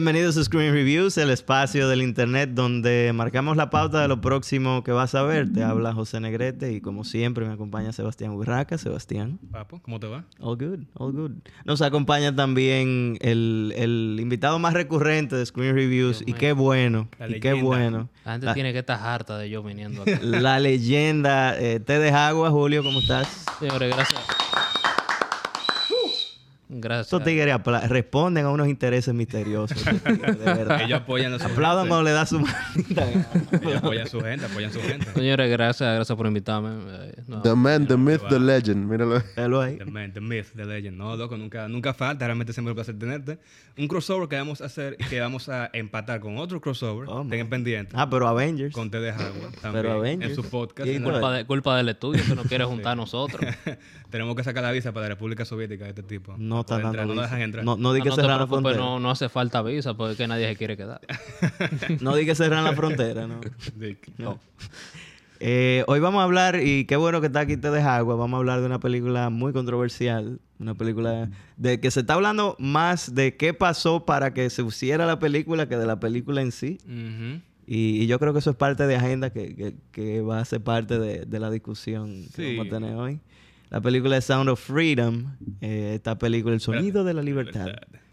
Bienvenidos a Screen Reviews, el espacio del internet donde marcamos la pauta de lo próximo que vas a ver. Te habla José Negrete y como siempre me acompaña Sebastián Burraca. Sebastián. Papo, ¿cómo te va? All good, all good. Nos acompaña también el, el invitado más recurrente de Screen Reviews Dios y mío. qué bueno, La y qué bueno. La gente La- tiene que estar harta de yo viniendo aquí. La leyenda. Eh, te de agua, Julio, ¿cómo estás? Señores, gracias. Gracias. Estos tigres responden a unos intereses misteriosos. tigres, de verdad. Ellos apoyan a su Aplaudan gente. cuando le da su manita. Ellos apoyan a su gente, apoyan a su gente. Señores, gracias, gracias por invitarme. Eh, no, The man, the myth, the legend. Míralo. Velo ahí. The man, the myth, the legend. No, loco, nunca, nunca falta. Realmente siempre un placer tenerte. Un crossover que vamos a hacer y que vamos a empatar con otro crossover. Oh, Tengan pendiente. Ah, pero Avengers. Con Te de Agua también. Pero Avengers. En su podcast. Y culpa, de- culpa del estudio que no quiere juntar a nosotros. Tenemos que sacar la visa para la República Soviética de este tipo. No dando No visa. dejan entrar. No, no di No, que cerrar la frontera. no, no hace falta visa porque es que nadie se quiere quedar. No di que cerrar la frontera, no. Dick. No. Eh, hoy vamos a hablar, y qué bueno que está aquí Te deja agua, vamos a hablar de una película muy controversial, una película de que se está hablando más de qué pasó para que se hiciera la película que de la película en sí. Y, y yo creo que eso es parte de agenda que, que- que va a ser parte de, de la discusión que Sí. vamos a tener hoy. La película es Sound of Freedom, eh, esta película El Sonido de la Libertad.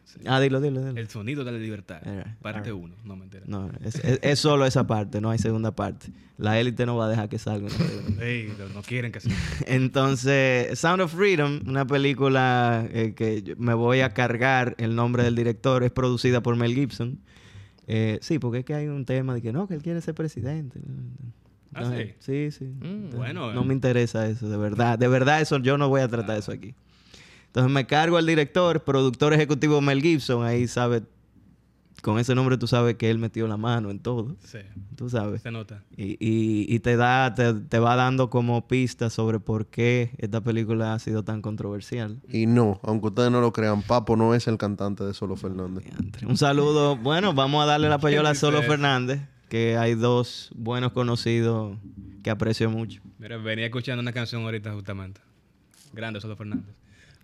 Sí. Ah, dilo, dilo, dilo. El sonido de la libertad. Parte alright. 1. No me entero. No, es, es- es solo esa parte, no hay segunda parte. La élite no va a dejar que salga. no, quieren que sea. Entonces, Sound of Freedom, una película eh, que me voy a cargar el nombre del director, es producida por Mel Gibson. Eh, sí, porque es que hay un tema de que no, que él quiere ser presidente. ¿Ah, Entonces, sí, sí. Entonces, bueno, no eh. me interesa eso, de verdad. De verdad, eso yo no voy a tratar eso aquí. Entonces me cargo al director, productor ejecutivo Mel Gibson, ahí sabe, con ese nombre tú sabes que él metió la mano en todo, Sí. tú sabes. Se nota. Y, y, y te da, te, te va dando como pistas sobre por qué esta película ha sido tan controversial. Y no, aunque ustedes no lo crean, Papo no es el cantante de Solo Fernández. Un saludo. Bueno, vamos a darle la payola a Solo? Fernández, que hay dos buenos conocidos que aprecio mucho. Mira, venía escuchando una canción ahorita justamente. Grande Solo Fernández.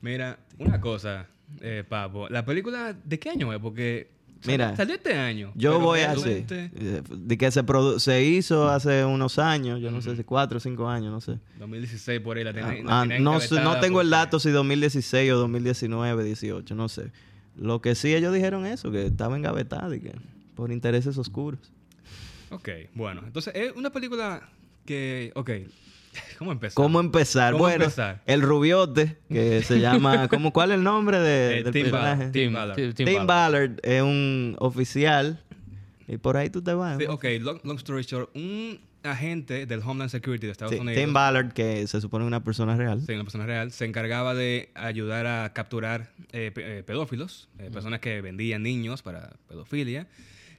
Mira, una cosa, eh, Papo. ¿La película de qué año es? Porque Mira, salió este año. Yo voy a hacer. De que se, produ- se hizo hace unos años, yo no sé si cuatro o cinco años, no sé. 2016 por ahí la Ah, la ah, tienen no, sé- no tengo el dato si 2016 o 2019, 18, no sé. Lo que sí ellos dijeron eso, que estaba engavetada y que por intereses oscuros. Ok, bueno. Entonces, es una película que. Ok. ¿Cómo empezar? ¿Cómo empezar? ¿Cómo bueno, empezar? el rubiote, que se llama... ¿cómo, ¿Cuál es el nombre de, Eh, del Tim personaje? Ballard. Tim, Ballard. Tim- Tim Tim Ballard. Ballard es un oficial y por ahí tú te vas. Sí, ok, long, long story short. Un agente del Homeland Security de Estados Sí, Unidos. Tim Ballard, que se supone una persona real. Sí, una persona real. Se encargaba de ayudar a capturar eh, eh, pedófilos, eh, personas que vendían niños para pedofilia.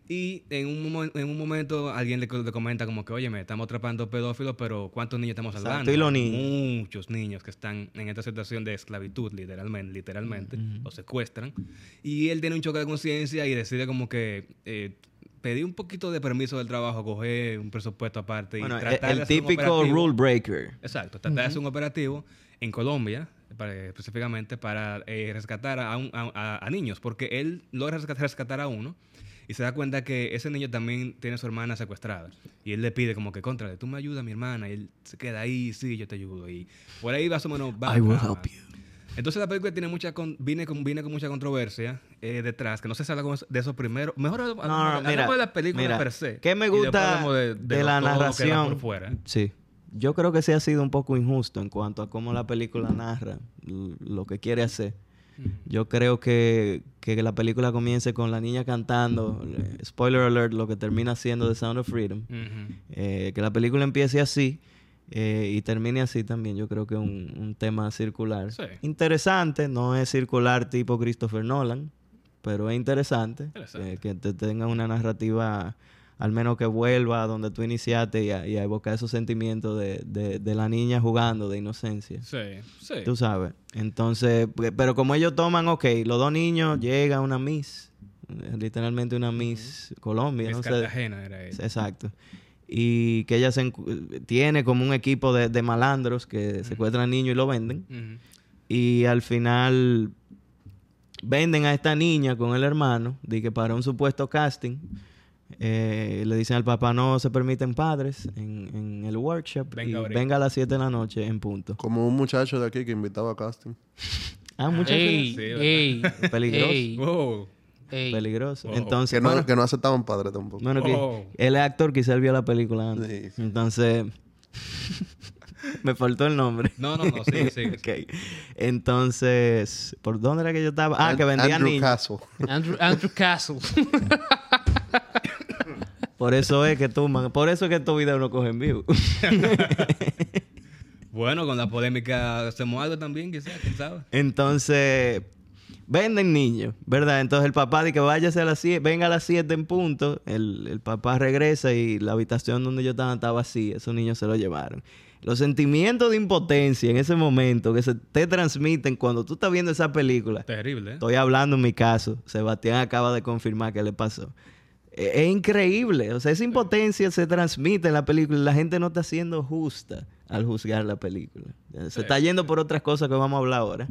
Y en un, en un momento alguien le, co- le comenta como que, oye, me estamos atrapando pedófilos, pero ¿cuántos niños estamos salvando? y los niños. Muchos niños que están en esta situación de esclavitud, literalmente, literalmente. Los secuestran. Y él tiene un choque de conciencia y decide como que... eh, pedir un poquito de permiso del trabajo, coger un presupuesto aparte Bueno, y el, tratar de el hacer un típico rule breaker. Exacto, tratar de hacer un operativo en Colombia, para- específicamente para eh, rescatar a, un- a- a- a niños, porque él logra rescatar, rescatar a uno y se da cuenta que ese niño también tiene a su hermana secuestrada. Y él le pide como que, contrale, tú me ayudas mi hermana. Y él se queda ahí, sí, yo te ayudo. Y por ahí más o menos va. I will help you. Entonces la película tiene mucha con, viene, con, viene con mucha controversia eh, detrás, que no se con- de eso primero. Mejor hablamos, No, no, mira, de la película mira, per se. ¿qué me gusta de, la narración? por fuera. Sí. Yo creo que sí ha sido un poco injusto en cuanto a cómo la película narra lo que quiere hacer. Yo creo que, que la película comience con la niña cantando, eh, spoiler alert, lo que termina siendo The Sound of Freedom. Eh, que la película empiece así eh, y termine así también. Yo creo que es un, un tema circular. Sí. Interesante, no es circular tipo Christopher Nolan, pero es interesante, Interesante. eh, que te tenga una narrativa, al menos que vuelva a donde tú iniciaste y a, y a evocar esos sentimientos de, de- de la niña jugando, de inocencia. Sí, sí. Tú sabes. Entonces, pe- pero como ellos toman, ok, los dos niños llega una Miss, literalmente una Miss Colombia, Miss no sé. Era ella. Exacto. Y que ella se tiene como un equipo de, de malandros que secuestran niños y lo venden. Y al final venden a esta niña con el hermano, de que para un supuesto casting, eh, le dicen al papá no se permiten padres en, en el workshop Venga y venga a las 7 de la noche en punto. Como un muchacho de aquí que invitaba a casting. Ah, ey, Peligroso. ey, Wow. ey. peligroso. Wow. Entonces, Que no, bueno, que no aceptaban padres tampoco. bueno, que Wow. él es actor, quizá él vio la película antes. Sí, sí. Entonces, me faltó el nombre. No, no, no, sí, sí. Ok. Entonces, ¿por dónde era que yo estaba? Ah, que vendían Andrew niños. Castle. Andrew, Andrew Castle. Por eso es que tú, man, por eso es que estos videos no cogen vivo. Bueno, con la polémica hacemos algo también, quizás, quién sabe. Entonces, venden niños, ¿verdad? Entonces el papá dice que váyase a las 7, venga a las 7 en punto. El, el papá regresa y la habitación donde yo estaba estaba vacía. Esos niños se lo llevaron. Los sentimientos de impotencia en ese momento que se te transmiten cuando tú estás viendo esa película. Terrible, ¿eh? Estoy hablando en mi caso. Sebastián acaba de confirmar que le pasó. Eh, Es increíble. O sea, esa impotencia se transmite en la película y la gente no está siendo justa al juzgar la película. Se está yendo por otras cosas que vamos a hablar ahora.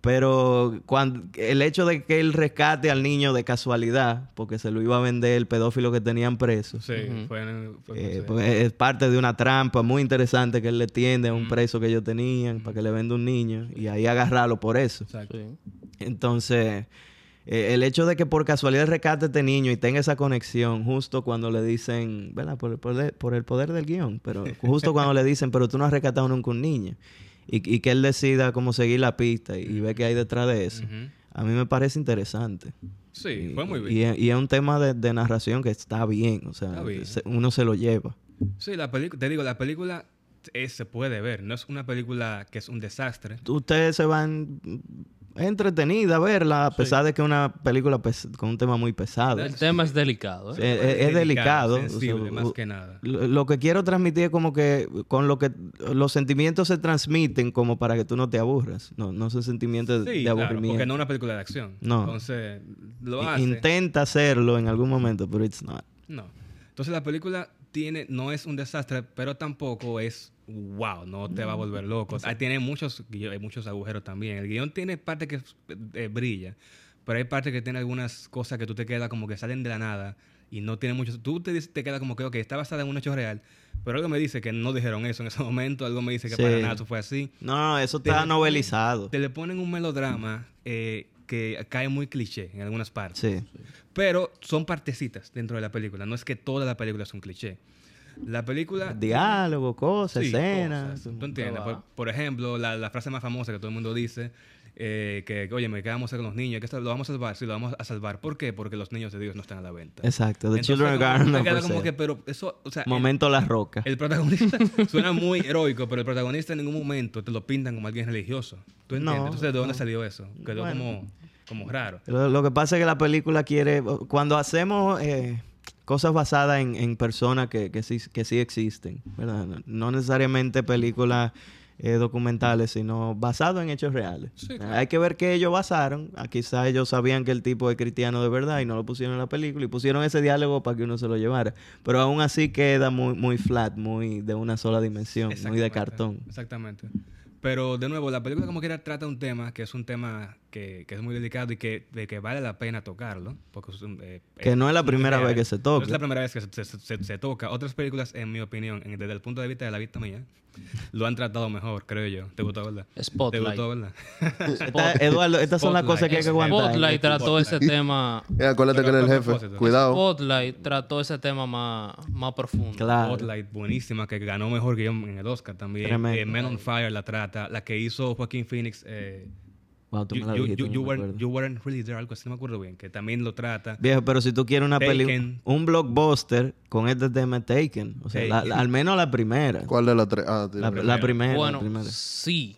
Pero cuando, el hecho de que él rescate al niño de casualidad, porque se lo iba a vender el pedófilo que tenían preso, Sí, fue, en- fue- eh, pues, es parte de una trampa muy interesante que él le tiende a un preso que ellos tenían para que le venda un niño y ahí agarrarlo por eso. Exacto. Sí. Entonces, eh, el hecho de que por casualidad rescate este niño y tenga esa conexión justo cuando le dicen, ¿verdad? Por el poder, por el poder del guion, pero justo cuando le dicen, pero tú no has rescatado nunca un niño. Y, y que él decida cómo seguir la pista y, y ve que hay detrás de eso. A mí me parece interesante. Sí, fue muy Y, bien. y- y es un tema de, de narración que está bien. O sea, se- uno se lo lleva. Sí, la película, te digo, la película eh, se puede ver. No es una película que es un desastre. Ustedes se van... Es entretenida verla, a pesar de que es una película con un tema muy pesado. El tema es delicado. Sí, ¿eh? es, es delicado. o sea, Sensible, más que nada. Lo, lo que quiero transmitir es como que con lo que los sentimientos se transmiten como para que tú no te aburras. No, no son sentimientos Sí, de claro, aburrimiento. porque no es una película de acción. No. Entonces, lo hace. Intenta hacerlo en algún momento, pero it's not. No. Entonces la película tiene, no es un desastre, pero tampoco es wow, no te va a volver loco. Ahí tiene muchos, muchos agujeros también. El guion tiene parte que eh, brilla, pero hay parte que tiene algunas cosas que tú te quedas como que salen de la nada y no tiene mucho. Tú te, te quedas como que, ok, está basada en un hecho real, pero algo me dice que no dijeron eso en ese momento, algo me dice que Sí. para nada eso fue así. No, eso está novelizado. Te le ponen un melodrama eh, que cae muy cliché en algunas partes. Sí. Pero son partecitas dentro de la película. No es que toda la película es un cliché. La película... Diálogo, cosas, Sí, escenas. cosas. ¿Tú entiendes? Por, por ejemplo, la, la frase más famosa que todo el mundo dice, eh, que, oye, ¿qué vamos a hacer con los niños? ¿Qué, ¿Lo vamos a salvar? Sí, lo vamos a salvar. ¿Por qué? Porque los niños de Dios no están a la venta. Exacto. The Entonces, Children como- of queda for como que, pero eso, o sea, el- Momento La Roca. el protagonista suena muy heroico, pero el protagonista en ningún momento te lo pintan como alguien religioso. ¿Tú entiendes? No, Entonces, ¿de dónde no. salió eso? Quedó Bueno. como, como raro. Lo, lo que pasa es que la película quiere... Cuando hacemos eh, cosas basadas en, en personas que, que, sí, que sí existen, ¿verdad? No- No necesariamente películas eh, documentales, sino basado en hechos reales. Sí, claro. Hay que ver qué ellos basaron. Ah, quizá ellos sabían que el tipo es cristiano de verdad y no lo pusieron en la película y pusieron ese diálogo para que uno se lo llevara. Pero aún así queda muy, muy flat, muy de una sola dimensión, muy de cartón. Exactamente. Pero de nuevo, la película como quiera trata un tema que es un tema que, que es muy delicado y que, de que vale la pena tocarlo. Porque eh, Que no es la primera vez que se No toca. es la primera vez que se, se- se- se toca. Otras películas, en mi opinión, en- desde el punto de vista de la vista mía, lo han tratado mejor, creo yo. ¿Te gustó, verdad? ¿Te Spotlight. gustó, verdad? Esta- Eduardo, estas son las cosas que hay que aguantar. Spotlight trató ese tema. Eh, acuérdate que es el jefe. propósito. Cuidado. Spotlight trató ese tema más, más profundo. Claro. Spotlight, buenísima, que ganó mejor guion en el Oscar también. Eh, Men on Fire la trata. La que hizo Joaquín Phoenix, eh, Wow, tú me you, la you- dijiste, you- no me weren't, you weren't really there, algo así, no me acuerdo bien, que también lo trata. Viejo, pero si tú quieres una película, un blockbuster con este tema Taken, o sea, la- Taken. la- al menos la primera. ¿Cuál de las tres? Ah. La, la primera. la Bueno, primera. sí,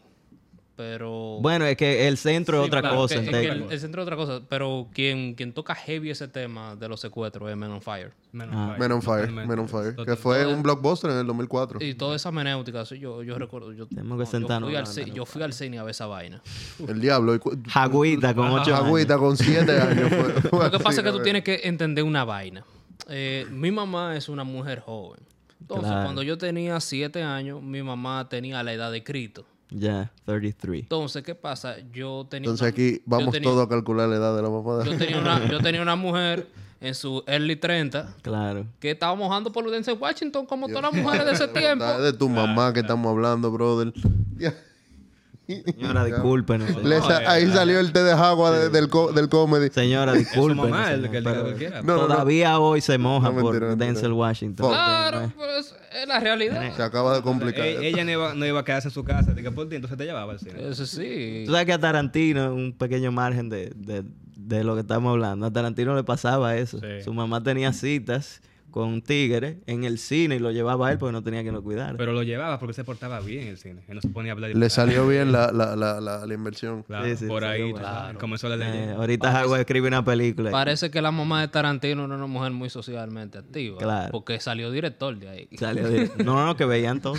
pero... Bueno, es que el centro es otra claro, cosa. que- en es que Taken. el, el centro es otra cosa, pero quien, quien toca heavy ese tema de los secuestros es Men on Fire. Men Ah. Men on Fire. totalmente. Men on Fire. Que fue un blockbuster en el 2004. Y toda esa menéutica, yo, yo recuerdo. Yo, Tenemos que yo sentarnos fui al Yo fui al cine a ver esa vaina. El diablo. y Jagüita con ocho años. Agüita con siete años. fue- fue Lo que pasa es que tú tienes que entender una vaina. Eh, mi mamá es una mujer joven. Entonces, Claro. cuando yo tenía siete años, mi mamá tenía la edad de Cristo. Ya, 33. Entonces, ¿qué pasa? Yo tenía Entonces una- aquí vamos tenía- todos a calcular la edad de la mamá. Yo tenía, una, yo tenía una mujer en su early 30 Claro. que estaba mojando por en Washington como todas las mujeres de ese tiempo. Es de tu mamá que estamos hablando, brother. Señora, discúlpenos. Le sa- ahí salió el té de agua de- del, co- del comedy. Señora. No, no. Todavía hoy se moja No, por mentira, mentira. Denzel Washington. Fuck. Claro, pues es la realidad. Se acaba de complicar. E- ella no iba, no iba a quedarse en su casa, por ti, entonces te llevaba al cine. Eso sí. Tú sabes que a Tarantino, un pequeño margen de, de, de lo que estamos hablando, a Tarantino le pasaba eso. Sí. Su mamá tenía citas con un tigre en el cine y lo llevaba a él porque no tenía quien lo cuidara. Pero lo llevaba porque se portaba bien en el cine. Él no se ponía a hablar. Le salió bien la, la, la, la, la inversión. Claro, Sí, sí, por ahí sabes, comenzó la Eh, leyenda. ahorita Howard escribe una película. Parece que la mamá de Tarantino no era una mujer muy socialmente activa. Claro. Porque salió director de ahí. Salió de- No, no, que veían todo.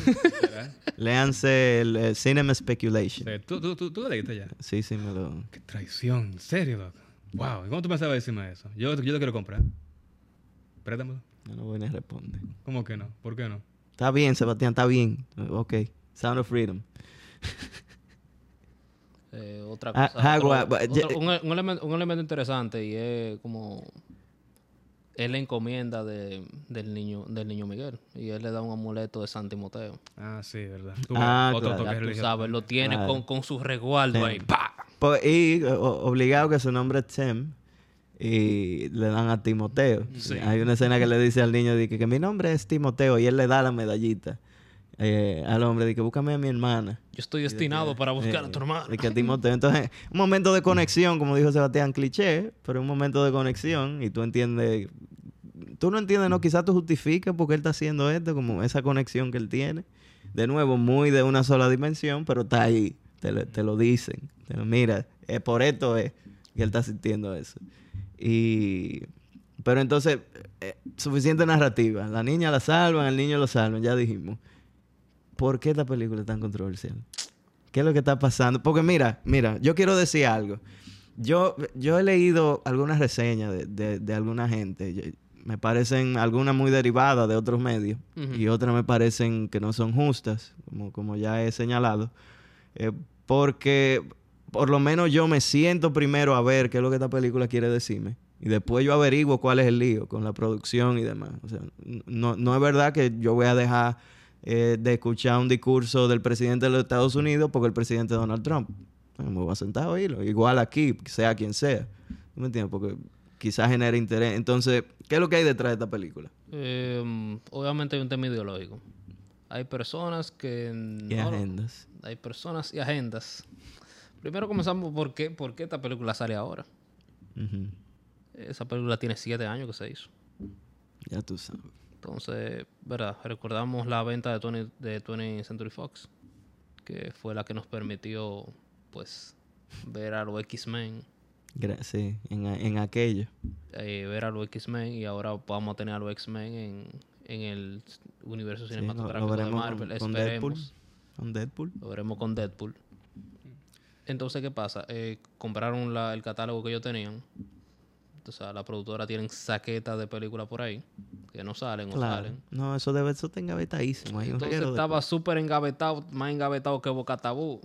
Léanse el, eh, Cinema Speculation. Sí, ¿Tú, tú, tú, tú lo leíste ya. Sí, sí, me lo... Qué traición, en serio, loco. Wow, ¿y cómo tú pensabas decirme eso? Yo, yo lo quiero comprar. Préstamelo. No, no voy ni a responder. ¿Cómo que no? ¿Por qué no? Está bien, Sebastián, está bien. Ok. Sound of Freedom. Eh, otra cosa. Otro- otro- un, un elemento, un elemento interesante y es como es la encomienda de- del niño del niño Miguel y él le da un amuleto de San Timoteo. Ah, sí, verdad. Tú, Ah, otro claro. toque tú sabes, lo tiene Claro. con, con su resguardo Sí. ahí. ¡pa! Pues, y o- obligado que su nombre es Tim y le dan a Timoteo. Sí. Hay una escena que le dice al niño de que, que mi nombre es Timoteo y él le da la medallita eh, al hombre de que búscame a mi hermana. Yo estoy destinado para buscar a tu hermano. De que Timoteo. Entonces, un momento de conexión, como dijo Sebastián, cliché, pero un momento de conexión y tú entiendes, tú no entiendes, no, quizás tú justifiques por qué él está haciendo esto, como esa conexión que él tiene. De nuevo, muy de una sola dimensión, pero está ahí, te lo, te lo dicen. Te lo- mira, es por esto es que él está sintiendo eso. Y... Pero entonces, eh, suficiente narrativa. La niña la salvan, el niño lo salvan, ya dijimos. ¿Por qué esta película es tan controversial? ¿Qué es lo que está pasando? Porque mira, mira, yo quiero decir algo. Yo, yo he leído algunas reseñas de, de, de alguna gente. Yo- me parecen algunas muy derivadas de otros medios y otras me parecen que no son justas, como, como ya he señalado. Eh, porque por lo menos yo me siento primero a ver qué es lo que esta película quiere decirme. Y después yo averiguo cuál es el lío con la producción y demás. O sea, no, no es verdad que yo voy a dejar eh, de escuchar un discurso del presidente de los Estados Unidos porque el presidente es Donald Trump. Bueno, me voy a sentar a oírlo. Igual aquí, sea quien sea. ¿Tú me entiendes? Porque quizás genera interés. Entonces, ¿qué es lo que hay detrás de esta película? Eh, obviamente hay un tema ideológico. Hay personas que Y no- agendas. hay personas y agendas. Primero comenzamos por qué, por qué esta película sale ahora. Esa película tiene siete años que se hizo. Ya tú sabes. Entonces, ¿verdad? Recordamos la venta de 20, de 20th Century Fox, que fue la que nos permitió, pues, ver a los X-Men, sí, en, en aquello. eh, ver a los X-Men y ahora vamos a tener a los X-Men en, en el universo Sí, lo- cinematográfico lo de Marvel. con, con Deadpool. Con Deadpool. Lo veremos con Deadpool. Entonces, ¿qué pasa? Eh, compraron la- el catálogo que ellos tenían. O sea, la productora tienen saquetas de películas por ahí que no salen o Claro. salen. No, eso debe eso está engavetadísimo. Hay Entonces estaba súper engavetado, más engavetado que Boca Tabú.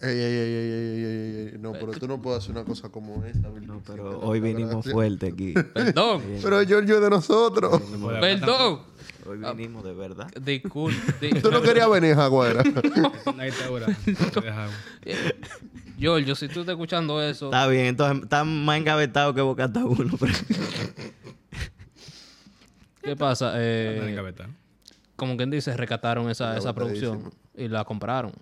Ey, ey, ey, ey, ey, ey, ey, ey. No, pero tú no puedes hacer una cosa como esa. No, pero hoy vinimos fuerte aquí. Perdón, Pero Giorgio es de nosotros. perdón. Hoy vinimos de verdad. Disculpe. Tú no querías venir, Jaguara. Ahora. Te dejamos. Giorgio, si tú estás escuchando eso, Está bien, entonces está más engavetado que Bocata uno. pero- ¿qué pasa? Eh, como quien dice, rescataron esa, esa producción y la compraron.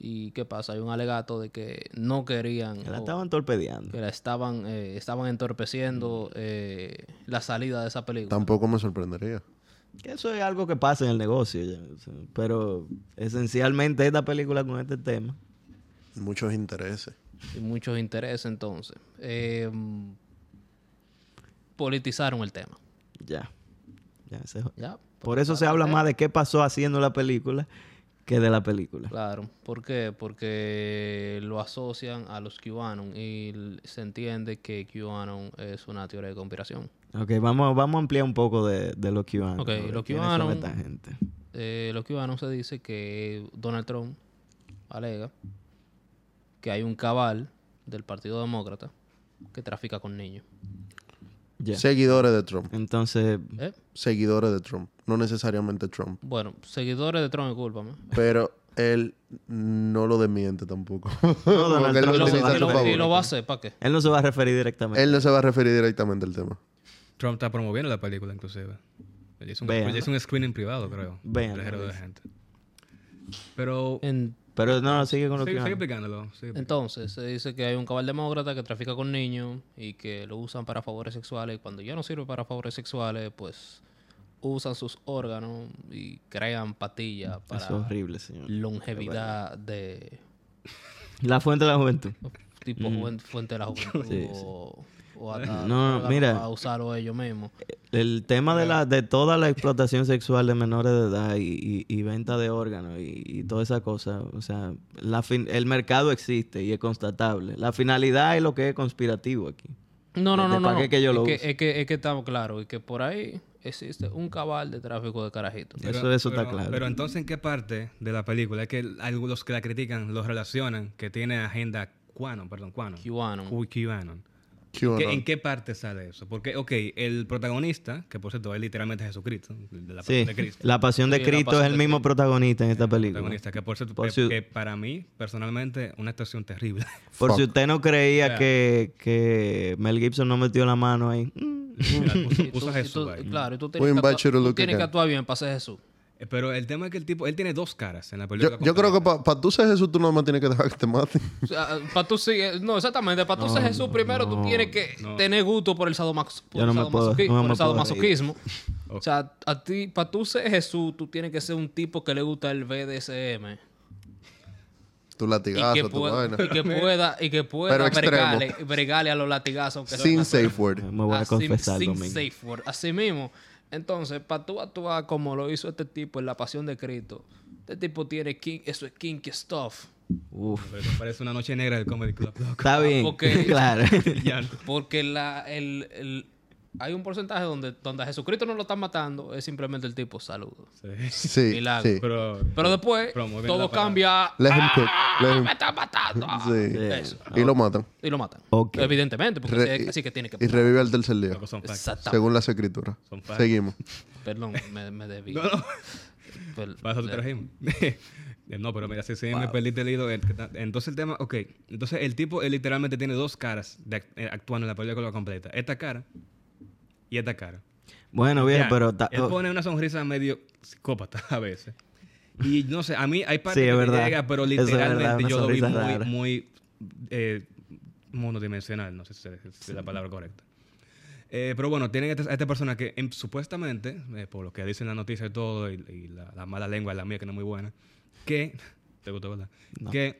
¿Y qué pasa? Hay un alegato de que no querían que la estaban torpedeando. que la estaban, eh, estaban entorpeciendo eh, la salida de esa película. Tampoco me sorprendería. Que eso es algo que pasa en el negocio. ya, pero esencialmente esta película con este tema. Muchos intereses. y muchos intereses entonces. Eh, politizaron el tema. Ya. ya ese- ¿ya? por eso se habla más de qué pasó haciendo la película que de la película. Claro. ¿Por qué? Porque lo asocian a los QAnon y se entiende que QAnon es una teoría de conspiración. Ok, vamos, vamos a ampliar un poco de, de lo QAnon. Ok, a ver lo quiénes son QAnon- esta gente. eh, los cubanos se dice que Donald Trump alega que hay un cabal del Partido Demócrata que trafica con niños. Seguidores de Trump. Entonces, ¿Eh? Seguidores de Trump. No necesariamente Trump. Bueno, seguidores de Trump, discúlpame. Pero él no lo desmiente tampoco. No, Donald él Trump lo no se utiliza va a y, su lo, favor. y lo va a hacer, ¿para qué? él no se va a referir directamente. Él no se va a referir directamente al tema. Trump está promoviendo la película, inclusive. Él hizo un, un screening privado, creo. De gente. Pero... En- Pero no, sigue con lo Sigue, que sigue explicándolo. sigue explicándolo. entonces, se dice que hay un cabal demócrata que trafica con niños y que lo usan para favores sexuales. Y cuando ya no sirve para favores sexuales, pues usan sus órganos y crean patillas para Es horrible, señor. longevidad de La fuente de la juventud. tipo juen- fuente de la juventud Sí, sí. o, o No, mira. para usarlo ellos mismos. El tema de la de toda la explotación sexual de menores de edad y, y- y venta de órganos y, y toda esa cosa, o sea, la fin- el mercado existe y es constatable. La finalidad es lo que es conspirativo aquí. No, no, ¿De no, no. para no. qué que yo lo es, que, es, que, es que estamos claros y que por ahí existe un cabal de tráfico de carajitos. Eso- eso está pero- claro. Pero entonces, ¿en qué parte de la película es que algunos que la critican los relacionan que tiene agenda QAnon, perdón, QAnon. QAnon. ¿Qué- ¿En qué parte sale eso? Porque, ok, el protagonista, que por cierto es literalmente Jesucristo, de la Sí, pasión de Cristo. la pasión de Sí, Cristo pasión es el de mismo protagonista en esta película. protagonista, que por cierto, Por que, si- que para mí, personalmente, una actuación terrible. Por si usted no creía O sea. que, que Mel Gibson no metió la mano ahí. mm, Puso- Jesús tú- ahí. Claro, y tú tienes, que, actuar bien para ser Jesús. Eh, Pero el tema es que el tipo, él tiene dos caras en la película. Yo, yo creo que para tú ser Jesús, tú nada más tienes que dejar que te maten. O sea, para tú sí- no, exactamente, para tú ser Jesús primero tú tienes que no. tener gusto por el, por no puedo- no por sadomasoquismo. Ok. O sea, a ti, para tú ser Jesús, tú tienes que ser un tipo que le gusta el BDSM. Tu Y que, latigazo, tu pueda, vaina. y que pueda, y que Pero pueda bregarle, bregarle a los latigazos. Aunque Sin sea- safe word. Me voy a confesar, sin safe word. Así mismo. Entonces, para tú actuar como lo hizo este tipo en La Pasión de Cristo, este tipo tiene king, eso es kinky stuff. Uf. Pero eso parece una noche negra del Comedy Club. loco. Está bien. porque- claro. Porque la, el, el- hay un porcentaje donde, donde a Jesucristo no lo están matando, es simplemente el tipo saludo. Sí. Sí, Milagro. sí. Pero, Pero después todo cambia. Let him cook. Let him- ¡Me están matando! Sí. Eso. Y lo matan. Y lo matan. Ok. Evidentemente, porque Re- así, que tiene que Y revive al tercer día. Según las escrituras. Son. Seguimos. Perdón, me, me debí. No, no. Per- Para eso te trajimos. no, pero mira, si sí me perdiste el hilo. Entonces el tema, ok. Entonces el tipo él literalmente tiene dos caras de, act- eh, actuando en la película completa. Esta cara y esta cara. Bueno, bien, Ya, pero... él oh, pone una sonrisa medio psicópata a veces. Y no sé, a mí hay partes Sí, que me verdad. llega, pero Eso es verdad, literalmente yo lo vi muy, rara. muy eh, monodimensional. No sé si es es la palabra correcta. Eh, pero bueno, tienen a esta, a esta persona que em, supuestamente, eh, por lo que dicen la noticia y todo, y, y la, la mala lengua, la mía que no es muy buena, que, ¿te gustó, verdad? Que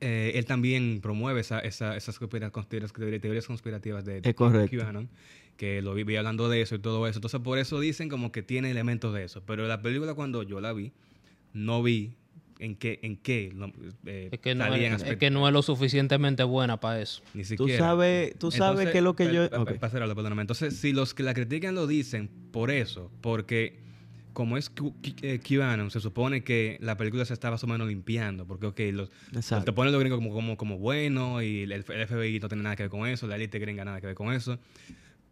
eh, él también promueve esa, esa, esas teorías conspirativas de, Es correcto. QAnon, que lo vi, vi hablando de eso y todo eso. Entonces, por eso dicen como que tiene elementos de eso. Pero la película, cuando yo la vi, no vi en qué, en qué eh, Es que, no es, que no es lo suficientemente buena para eso. Ni Tú siquiera. sabes, tú sabes Entonces, que lo que yo... pa- ok. pa- pasar a hablar, perdóname. Entonces, si los que la critican lo dicen por eso, porque como es eh, QAnon, se supone que la película se está más o menos limpiando, porque, ok, los, te ponen los gringos como, como, como bueno y el, el FBI no tiene nada que ver con eso, la élite gringa nada que ver con eso.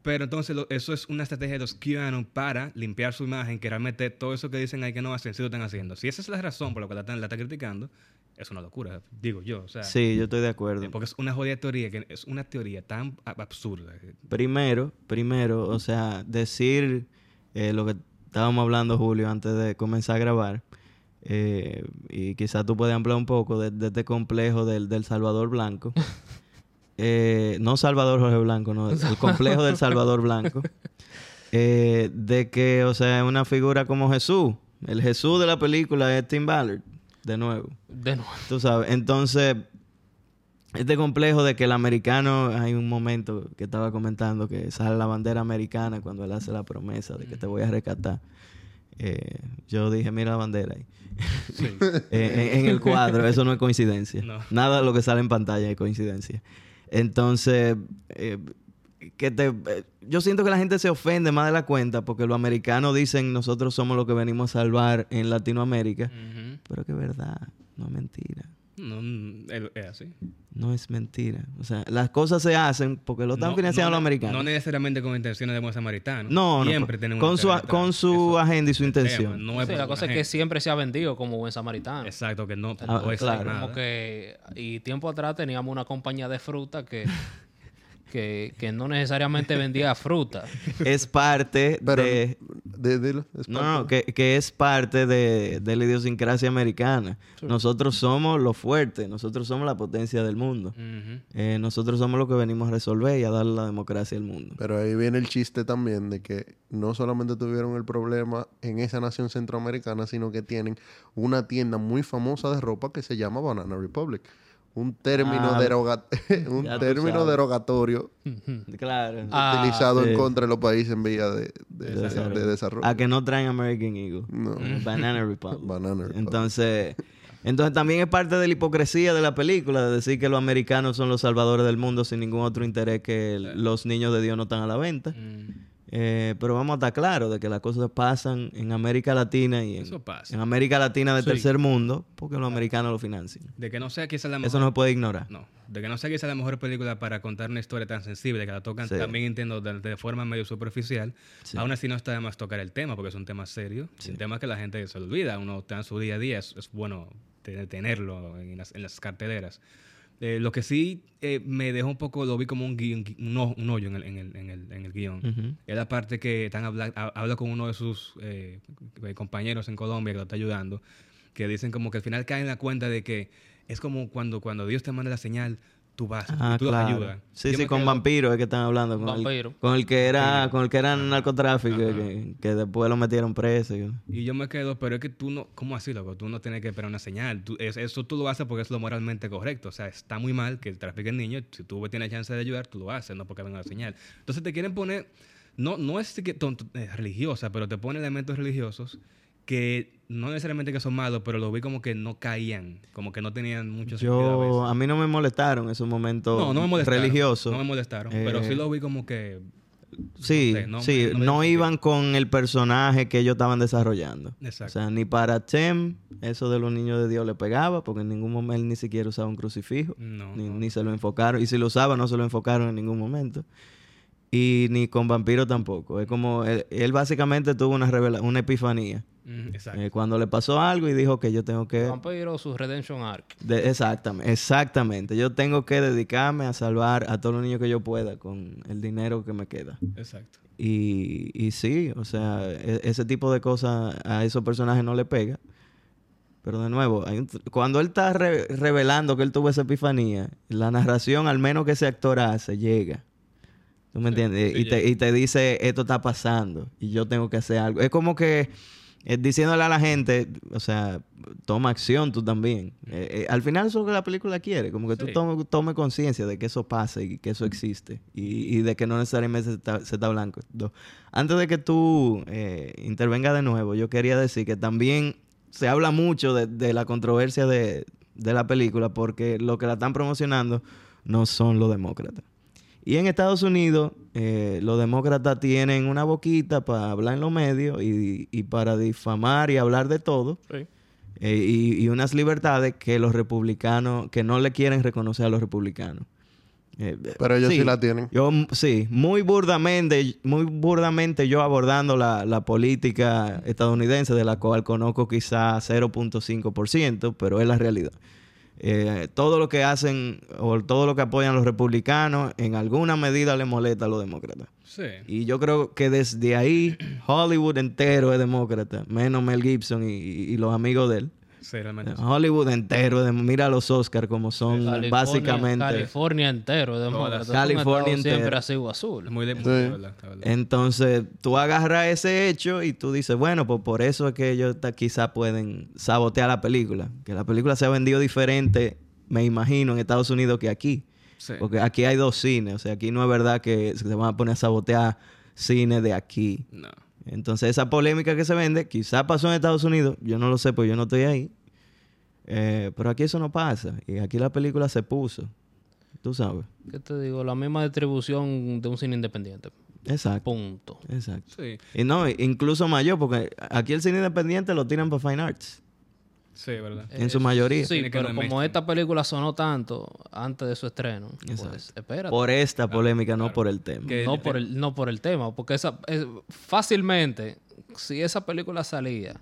Pero entonces lo- eso es una estrategia de los QAnon para limpiar su imagen, que realmente todo eso que dicen ahí que no hacen, sí lo están haciendo. Si esa es la razón por la que la están, la están criticando, es una locura, digo yo. O sea, Sí, yo estoy de acuerdo. eh, porque es una jodida teoría, que es una teoría tan ab- absurda. Primero, primero, o sea, decir eh, lo que estábamos hablando, Julio, antes de comenzar a grabar, eh, y quizás tú puedes ampliar un poco de, de este complejo del, del Salvador Blanco. Eh, no Salvador Jorge Blanco, no, el complejo del Salvador Blanco. Eh, de que, o sea, una figura como Jesús. El Jesús de la película es Tim Ballard, de nuevo. De nuevo. Tú sabes, entonces, este complejo de que el americano, hay un momento que estaba comentando que sale la bandera americana cuando él hace la promesa de que te voy a rescatar. Eh, yo dije, mira la bandera ahí. Eh, en, en el cuadro, eso no es coincidencia. No. Nada de lo que sale en pantalla es coincidencia. Entonces, eh, que te... eh, Yo siento que la gente se ofende más de la cuenta porque los americanos dicen nosotros somos los que venimos a salvar en Latinoamérica. Pero que es verdad, no es mentira. No, es así. No es mentira. O sea, las cosas se hacen porque lo están No- financiando no los americanos. No necesariamente con intenciones de buen samaritano. No, no, Siempre con- tienen con su, con su Eso agenda y su tema, intención. no es Sí, la cosa es que siempre se ha vendido como buen samaritano. Exacto, que no, Ah, claro. nada. Como que, y tiempo atrás teníamos una compañía de fruta que, que, que no necesariamente vendía fruta. Es parte Pero, de... de- dilo, es No, parte- no, que, que es parte de, de la idiosincrasia americana. Nosotros somos lo fuerte, nosotros somos la potencia del mundo. Eh, nosotros somos los que venimos a resolver y a darle la democracia al mundo. Pero ahí viene el chiste también de que no solamente tuvieron el problema en esa nación centroamericana, sino que tienen una tienda muy famosa de ropa que se llama Banana Republic. Un término, Ah, deroga- un término derogatorio Claro. Ah, utilizado sí. en contra de los países en vía de, de- De de- desarrollo. de desarrollo. A que no traen American Eagle. No. Banana Republic. Banana Republic. Entonces, entonces también es parte de la hipocresía de la película de decir que los americanos son los salvadores del mundo sin ningún otro interés que el- los niños de Dios no están a la venta. Mm. Eh, pero vamos a estar claros de que las cosas pasan en América Latina y en, Eso pasa. en América Latina de Sí. tercer mundo porque los americanos lo financian. De que no sea quizá la mejor... Eso no se puede ignorar. No, de que no sea quizá la mejor película para contar una historia tan sensible que la tocan Sí. también entiendo de, de forma medio superficial. Sí. Aún así no está de más tocar el tema porque es un tema serio, un tema que la gente se olvida, uno está en su día a día, es, es bueno te- tenerlo en las, en las carteleras. Eh, lo que sí eh, me dejó un poco, lo vi como un, guion- un, un hoyo en el, en el, en el, en el guion. Es la parte que están habla, ha- habla con uno de sus eh, compañeros en Colombia que lo está ayudando, que dicen como que al final caen en la cuenta de que es como cuando, cuando Dios te manda la señal, tú vas Ah, y tú los claro. ayudas. Sí, Yo sí, con quedo- vampiros es que están hablando. Con, Vampiro. El, con el que era, con el que era narcotráfico, que, que después lo metieron preso. y- Y yo me quedo, pero es que tú no, ¿cómo así, loco? Tú no tienes que esperar una señal. Tú- es- eso tú lo haces porque es lo moralmente correcto. O sea, está muy mal que trafiquen niños. Si tú tienes chance de ayudar, tú lo haces, no porque venga una señal. Entonces te quieren poner, no, no es que tonto- eh, religiosa, pero te ponen elementos religiosos que no necesariamente que son malos, pero lo vi como que no caían, como que no tenían mucho sentido a Yo, veces. a mí no me molestaron esos momentos No, no me molestaron. religiosos. No me molestaron, pero Eh, sí lo vi como que... Sí, no sé, no- sí, no iban con el personaje que ellos estaban desarrollando. Exacto. O sea, ni para Tem, eso de los niños de Dios le pegaba, porque en ningún momento él ni siquiera usaba un crucifijo, ni, ni se lo enfocaron. Y si lo usaba, no se lo enfocaron en ningún momento. Y ni con Vampiro tampoco. Es como, él, él básicamente tuvo una, revela una epifanía. Mm, exacto. Eh, cuando le pasó algo y dijo que yo tengo que... Vampiro, su Redemption Arc. de- exactamente, exactamente. Yo tengo que dedicarme a salvar a todos los niños que yo pueda con el dinero que me queda. Exacto. Y, y sí, o sea, e- ese tipo de cosas a esos personajes no le pega. Pero de nuevo, hay un tr- cuando él está re- revelando que él tuvo esa epifanía, la narración, al menos que ese actor hace, llega. ¿Tú me entiendes? sí y, te, y te dice, esto está pasando y yo tengo que hacer algo. Es como que eh, diciéndole a la gente, o sea, toma acción tú también. Eh, eh, al final eso es lo que la película quiere, como que tú Sí. tome, conciencia de que eso pasa y que eso existe y, y de que no necesariamente se está, se está blanco. Antes de que tú eh, intervenga de nuevo, yo quería decir que también se habla mucho de, de la controversia de, de la película porque lo que la están promocionando no son los demócratas. Y en Estados Unidos, eh, los demócratas tienen una boquita para hablar en los medios y, y para difamar y hablar de todo. Sí. Eh, y, y unas libertades que los republicanos, que no le quieren reconocer a los republicanos. Eh, Pero ellos sí la tienen. Yo, m- sí, muy burdamente, muy burdamente yo abordando la, la política estadounidense, de la cual conozco quizá 0.5%, pero es la realidad. Eh, todo lo que hacen o todo lo que apoyan los republicanos en alguna medida le molesta a los demócratas. Sí. Y yo creo que desde ahí Hollywood entero es demócrata, menos Mel Gibson y, y- y los amigos de él. Sí, realmente. sí. Hollywood entero, de- mira los Oscars como son California- básicamente. California entero, demócrata. California Siempre entero. ha sido azul. Muy de, muy Sí. de verdad. Entonces, tú agarras ese hecho y tú dices, bueno, pues por eso es que ellos ta- quizá pueden sabotear la película. Que la película se ha vendido diferente, me imagino, en Estados Unidos que aquí. Sí. Porque aquí hay dos cines. O sea, aquí no es verdad que se van a poner a sabotear cine de aquí. No. Entonces, esa polémica que se vende, quizá pasó en Estados Unidos. Yo no lo sé, porque yo no estoy ahí. Eh, pero aquí eso no pasa. Y aquí la película se puso. Tú sabes. ¿Qué te digo? La misma distribución de un cine independiente. Exacto. Punto. Exacto. Sí, Y no, incluso mayor, porque aquí el cine independiente lo tiran para Fine Arts. Sí, verdad. En su mayoría. Sí, pero como mainstream. esta película sonó tanto antes de su estreno, pues espérate. Por esta polémica, no por el tema. Que- no, por el, no por el tema, porque esa, es- fácilmente, si esa película salía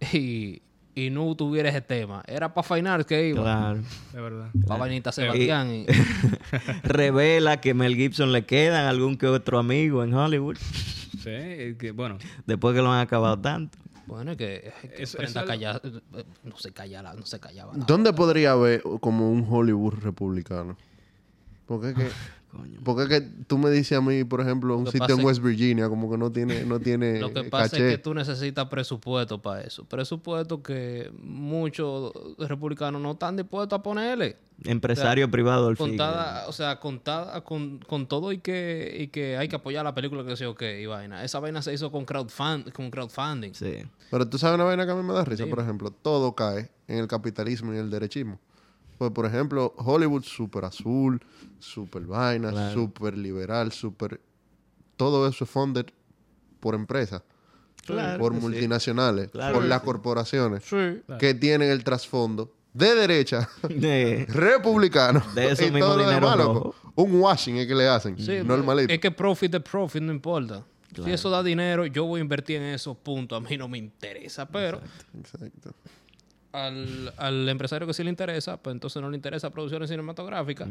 y, y no tuviera ese tema, era para Fine Arts que iba. Claro. De verdad. Para Vainita Sebastián. y- Revela que Mel Gibson le quedan algún que otro amigo en Hollywood. Sí, es que, bueno, Después que lo han acabado tanto. Bueno, es que, es que Eso- Brenda eso- calla- no se callaba, no se callaba. nada. ¿Dónde podría haber como un Hollywood republicano? Porque es que, Coño. porque es que tú me dices a mí, por ejemplo, un sitio en es- West Virginia como que no tiene, no tiene Lo que eh, pasa caché. es que tú necesitas presupuesto para eso. Presupuesto que muchos republicanos no están dispuestos a ponerle. Empresario privado al fin. Contada, o sea, contada con, con todo y que, y que hay que apoyar la película que sé qué y vaina. Esa vaina se hizo con, crowdfund, con crowdfunding. Sí. Pero tú sabes una vaina que a mí me da risa, por ejemplo, todo cae en el capitalismo y el derechismo. Pues, por ejemplo, Hollywood súper azul, súper vaina, Claro. súper liberal, súper... Todo eso es funded por empresas, Claro por sí. multinacionales, Claro por las sí. corporaciones Sí. que tienen el trasfondo de derecha, De- republicano. De eso y mismo todo lo dinero demás, loco. Un washing es que le hacen, Sí, normalito. Es que profit de profit no importa. Si eso da dinero, yo voy a invertir en eso, punto. A mí no me interesa. Pero Exacto. Al, al empresario que sí le interesa, pues entonces no le interesa producciones cinematográficas.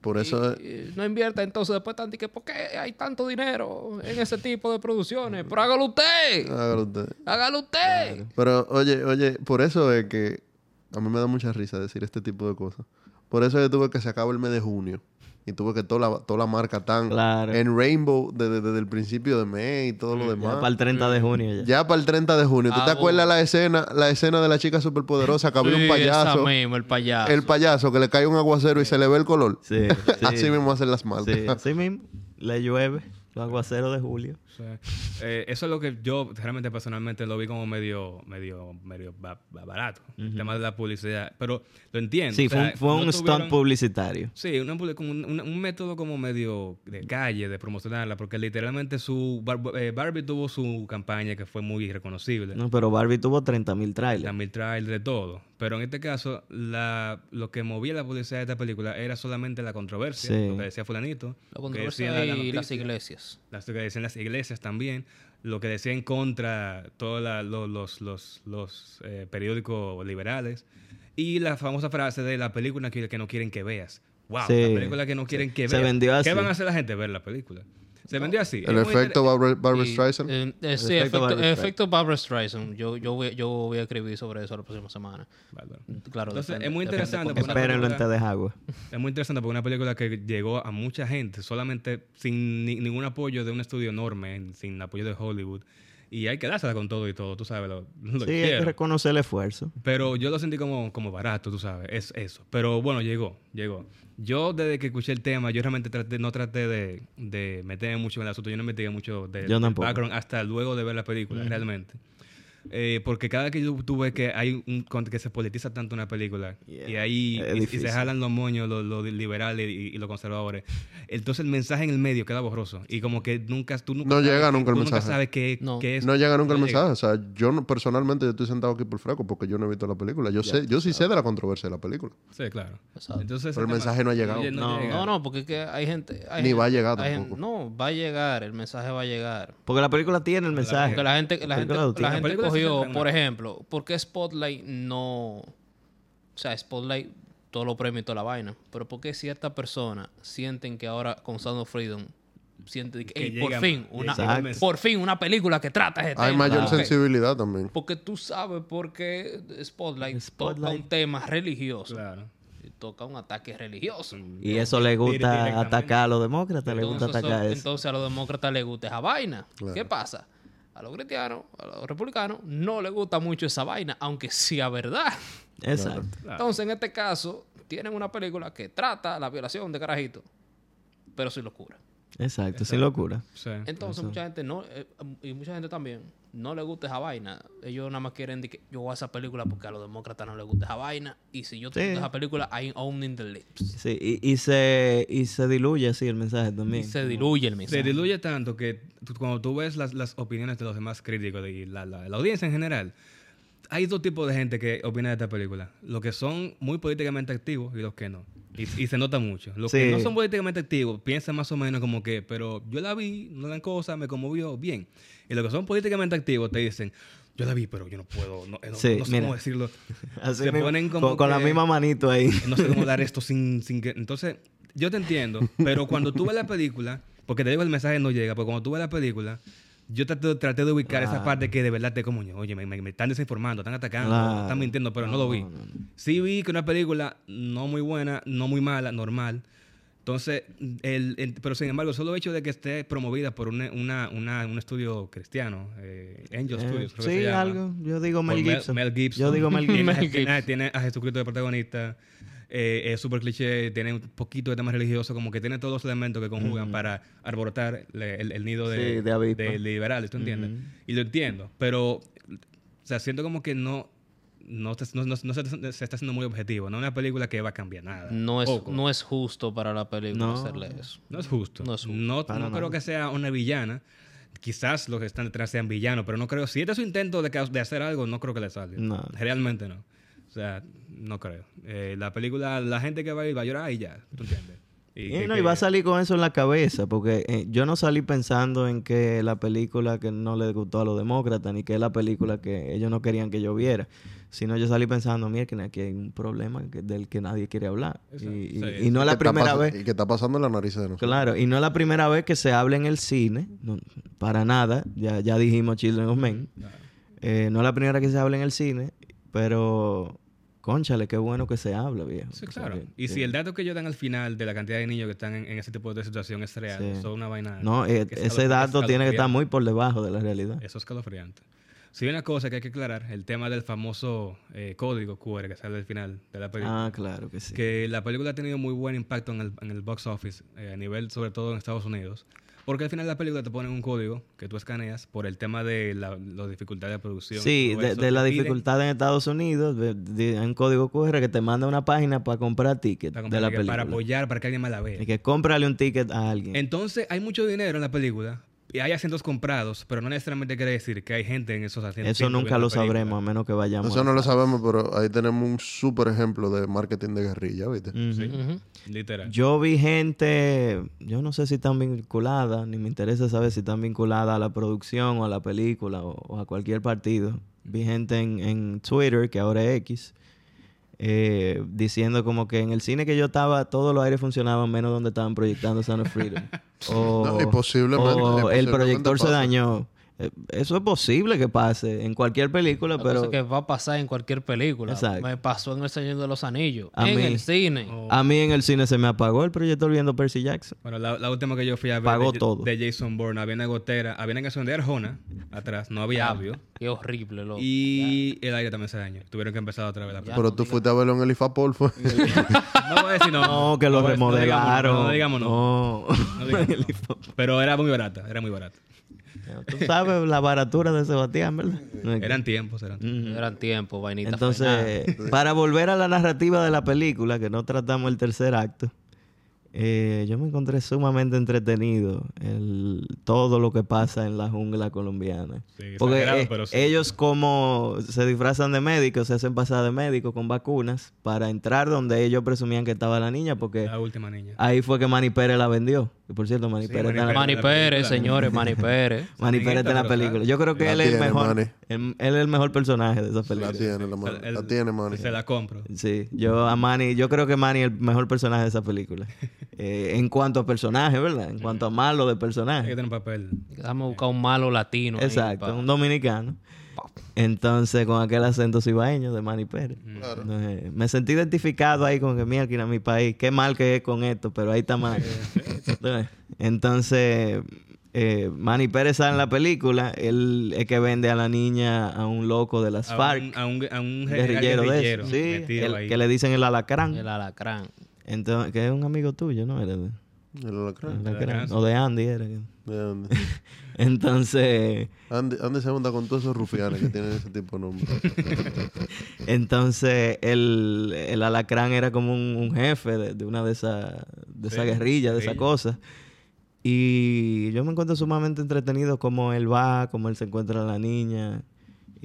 Por eso... es- Y- y no invierta entonces después tanto que ¿por qué hay tanto dinero en ese tipo de producciones? Pero hágalo usted. hágalo usted. Hágalo usted. Pero, oye, oye, por eso es que a mí me da mucha risa decir este tipo de cosas. Por eso yo tuve que se acaba el mes de junio. Y tuve que toda la, toda la marca tan Claro. en Rainbow desde, desde el principio de mes y todo lo Ya demás. para el 30 de junio ya. Ya para el 30 de junio. ¿Tú Ah, te acuerdas bueno. la escena, la escena de la chica superpoderosa que había Sí, un payaso? esa misma, el payaso. El payaso que le cae un aguacero y se le ve el color. Sí, sí. Así mismo hacen las marcas. Sí, así mismo. Le llueve. Los aguaceros de julio. Eh, eso es lo que yo realmente personalmente lo vi como medio, medio, medio ba- ba- barato. El tema de la publicidad. Pero lo entiendo. Sí, o fue un, fue no un tuvieron- stunt publicitario. Sí, una un, un- un método como medio de calle, de promocionarla, porque literalmente su Bar- eh, Barbie tuvo su campaña que fue muy reconocible. No, pero Barbie tuvo 30 mil trailers. La mil trail de todo. Pero en este caso, la, lo que movía la publicidad de esta película era solamente la controversia, Sí. lo que decía fulanito. La lo que controversia la y las iglesias. Las que decían las iglesias también. Lo que decía en contra todos los, los, los eh, periódicos liberales. Y la famosa frase de la película que, que no quieren que veas. Wow, Sí. la película que no quieren que Se veas. vendió así. ¿Qué van a hacer la gente? Ver la película. Se vendió así. El Es efecto Barbara, Barbara Y, Streisand. eh, eh, sí, efecto efecto Barbra Streisand. Yo, yo, voy, yo voy a escribir sobre eso la próxima semana. Bárbaro. Claro, Entonces, depende- es muy interesante. Espérenlo té de agua. Es muy interesante porque una película que llegó a mucha gente solamente sin ni- ningún apoyo de un estudio enorme, en- sin apoyo de Hollywood. Y hay que dársela con todo y todo, tú sabes, lo, lo Sí, hay quiero. que reconocer el esfuerzo. Pero yo lo sentí como, como barato, tú sabes, es eso. Pero bueno, llegó, llegó. Yo desde que escuché el tema, yo realmente traté- no traté de, de meterme mucho en el asunto, yo no investigué mucho de, Yo del background hasta luego de ver la película, realmente. Eh, porque cada que yo tuve que hay un que se politiza tanto una película Yeah. y ahí y- y, se jalan los moños los, los liberales y, y los conservadores entonces el mensaje en el medio queda borroso y como que nunca tú nunca No sabes llega nunca el mensaje. nunca sabes qué, No. qué es No llega nunca el no mensaje. O sea, yo no- personalmente yo estoy sentado aquí por fresco porque yo no he visto la película. Yo sé, yo sí sé de la controversia de la película. sí claro Exacto. entonces Pero el tema- mensaje no ha llegado. No. llega. No, no, porque es que hay gente... hay Ni gente- va a llegar tampoco. gente- no, va a llegar, el mensaje va a llegar. Porque la película tiene el mensaje. Porque la gente, la gente, la gente La se cogió, por ejemplo, ¿por qué Spotlight no... O sea, Spotlight, todos los premios y toda la vaina. Pero ¿por qué ciertas personas sienten que ahora con Sound of Freedom sienten que, Que "Ey, por fin, una, por fin una película que trata ese Hay tema? mayor sensibilidad también. Porque tú sabes por qué Spotlight, toca Spotlight. un tema religioso. claro Y toca un ataque religioso. Y eso le gusta atacar a los demócratas, le gusta Entonces, atacar eso. entonces a los demócratas les gusta esa vaina. Claro. ¿Qué pasa? A los cristianos, a los republicanos, no les gusta mucho esa vaina, aunque sea verdad. Exacto. Entonces, en este caso, tienen una película que trata la violación de carajito, pero sin locura. Exacto, sin locura. Sí. Entonces, mucha gente no, eh, y mucha gente también, no le gusta esa vaina. Ellos nada más quieren de que yo voy a esa película porque a los demócratas no les gusta esa vaina. Y si yo Sí. tengo esa película, I'm owning the lips. Sí, y, y se, y se diluye así el mensaje Y también. se diluye el Se mensaje. diluye tanto que tú- cuando tú ves las, las opiniones de los demás críticos y la, la- la audiencia en general, hay dos tipos de gente que opina de esta película. Los que son muy políticamente activos y los que no. Y, y se nota mucho. Los que no son políticamente activos piensan más o menos como que, pero yo la vi, no dan cosas, me conmovió, bien. Y los que son políticamente activos te dicen, yo la vi, pero yo no puedo, no, no- Sí, no sé mira. cómo decirlo. Así se mismo, ponen como con, con la misma manito ahí. no sé cómo dar esto sin, sin que... Entonces, yo te entiendo, pero cuando tú ves la película, porque te digo el mensaje no llega, pero cuando tú ves la película, yo traté, traté de ubicar esa parte que de verdad te como, oye, me, me- me están desinformando, están atacando, Claro. están mintiendo, pero no, lo vi. No. Sí vi que una película no muy buena, no muy mala, normal. Entonces, el, el- pero sin embargo, solo el hecho de que esté promovida por una, una, una- un estudio cristiano, eh, Angel Eh, Studios, creo que sí, se llama. algo. Yo digo Mel Gibson. Mel Gibson. Yo digo Mel Gibson. tiene- tiene a Jesucristo de protagonista. Eh, es súper cliché. Tiene un poquito de tema religioso. Como que tiene todos los elementos que conjugan para arborotar le- el, el nido de, Sí, de de liberales. ¿Tú entiendes? Y lo entiendo. Pero, o sea, siento como que no... No, no- no- no se, se está haciendo muy objetivo. No es una película que va a cambiar nada. No es, Poco. no es justo para la película No. hacerle eso. No es justo. No es justo. no, creo nada. que sea una villana. Quizás los que están detrás sean villanos, pero no creo. Si este es su intento de, de hacer algo, no creo que le salga. No. Realmente no. O sea, no creo. Eh, la película, la gente que va a ir va a llorar y ya. ¿Tú entiendes? Y, que- no, y va a salir con eso en la cabeza, porque eh, yo no salí pensando en que la película que no les gustó a los demócratas, ni que es la película que ellos no querían que yo viera, sino yo salí pensando, mira, que aquí hay un problema que- del que nadie quiere hablar. Y, y- Sí, y no es la Que está primera vez. Y que está pasando en la nariz de nosotros. Claro, y no es la primera vez que se habla en el cine, no, para nada, ya, ya dijimos Children of Men, Eh, no es la primera que se habla en el cine, pero, conchale, qué bueno que se habla, viejo. Sí, O sea claro. que- y si el dato que ellos dan al final de la cantidad de niños que están en, en ese tipo de situación es real, Sí. eso es una vaina. No, eh, es ese dato tiene que estar muy por debajo de la realidad. Eso es escalofriante. Si hay una cosa que hay que aclarar, el tema del famoso eh, código QR que sale al final de la película. Ah, claro que sí. que la película ha tenido muy buen impacto en el, en el box office, eh, a nivel sobre todo en Estados Unidos. Porque al final de la película te ponen un código que tú escaneas por el tema de la, las dificultades de producción. Sí, de, la dificultad en Estados Unidos, hay un código QR que te manda una página para comprar ticket para, de la comprar- para película. apoyar, para que alguien más la vea. Y que cómprale un ticket a alguien. Entonces, hay mucho dinero en la película y hay asientos comprados, pero no necesariamente quiere decir que hay gente en esos asientos. Eso nunca lo sabremos, a menos que vayamos. Eso no lo sabemos, pero ahí tenemos un súper ejemplo de marketing de guerrilla, ¿viste? Sí, literal. Yo vi gente, yo no sé si están vinculadas, ni me interesa saber si están vinculadas a la producción o a la película o, o a cualquier partido. Vi gente en, en Twitter, que ahora es X, eh, diciendo como que en el cine que yo estaba, todos los aires funcionaban menos donde estaban proyectando Sound of Freedom. o, No, y posiblemente- o y el proyector se dañó. Eh, Eso es posible que pase en cualquier película, La pero cosa que va a pasar en cualquier película. Exacto. Me pasó en El Señor de los Anillos. A en mí- el cine. Oh. a mí en el cine se me apagó el proyector viendo Percy Jackson. Bueno, la, la última que yo fui a ver Pagó de, todo. de Jason Bourne, había una gotera, había una canción de Arjona atrás, no había audio. Qué horrible, loco. Y el aire también se dañó. Tuvieron que empezar otra vez la película. Pero tú fuiste a verlo en el IFAPOL, fue. No voy a decir no. No, que lo no digamos no, remodelaron. No, digamos no. No. No digamos no. Pero era muy barata, era muy barata. Tú sabes la baratura de Sebastián, ¿verdad? Eran tiempos, eran tiempos. Ujú. Eran tiempos, vainitas. Entonces, para volver a la narrativa de la película, que no tratamos el tercer acto, eh, yo me encontré sumamente entretenido el, todo lo que pasa en la jungla colombiana. Sí, Porque eh, pero sí. ellos como se disfrazan de médicos, se hacen pasar de médicos con vacunas para entrar donde ellos presumían que estaba la niña, porque La última niña. ahí fue que Manny Pérez la vendió. Por cierto, Manny Sí, Pérez Manny está en la- Manny Pérez, película. señores, Manny Pérez. Manny Pérez está en la película. Yo creo que él es el tiene, mejor. Él, él es el mejor personaje de esa La película. tiene, la. El- la tiene, Manny. Se la compro. Sí, yo a Manny, yo creo que Manny es el mejor personaje de esa película. Eh, en cuanto a personaje, ¿verdad? En cuanto a malo de Hay que personaje. tener un papel. Déjame buscar un malo latino. Exacto, un dominicano. Entonces, con aquel acento cibaeño de Manny Pérez. Claro. Entonces, me sentí identificado ahí con que, mira, aquí en mi país, qué mal que es con esto, pero ahí está mal. Entonces, eh, Manny Pérez sale en la película, él es que vende a la niña a un loco de las A FARC, un, a un, a un general guerrillero de eso. Sí, el- que le dicen el alacrán. El alacrán. Entonces, que es un amigo tuyo, ¿no? El alacrán. Gran- Hanson. o de Andy era. ¿De dónde? Entonces, Andy, Andy se junta con todos esos rufianes que tienen ese tipo de nombre. entonces el, el alacrán era como un, un jefe de, de una de esas de esa Sí, guerrilla, de esas cosas. Y yo me encuentro sumamente entretenido como él va, como él se encuentra a la niña.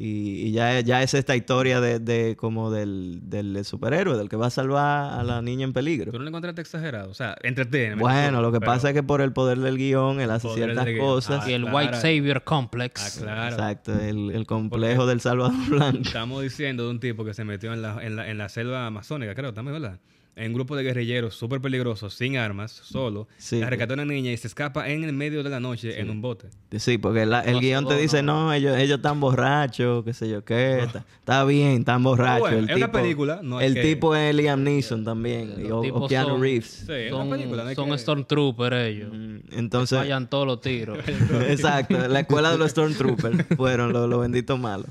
Y, y ya, ya es esta historia de, de como del, del superhéroe, del que va a salvar a la niña en peligro. Tú no lo encontraste exagerado. O sea, entretiene. Bueno, lo que pero- pasa es que por el poder del guion, él hace ciertas cosas. Ah, y el claro. White Savior Ah, Complex. claro. Exacto, el, el complejo del Salvador Blanco. Estamos diciendo de un tipo que se metió en la, en la, en la selva amazónica, creo, también, ¿verdad? En un grupo de guerrilleros súper peligrosos, sin armas, solo. Sí. La rescató una niña y se escapa en el medio de la noche en un bote. Sí, porque la- el No, guion te no, dice, no. no, ellos, ellos están borrachos, qué sé yo qué. Está, está bien, están borrachos. bueno, el es una tipo, película, no es El que- tipo es Liam Neeson también, y- o, Keanu son- Reeves. Sí, es Son, una película. son que- Stormtrooper ellos. Mm, Entonces, Vayan todos los tiros. exacto, la escuela de los Stormtroopers fueron los, los benditos malos.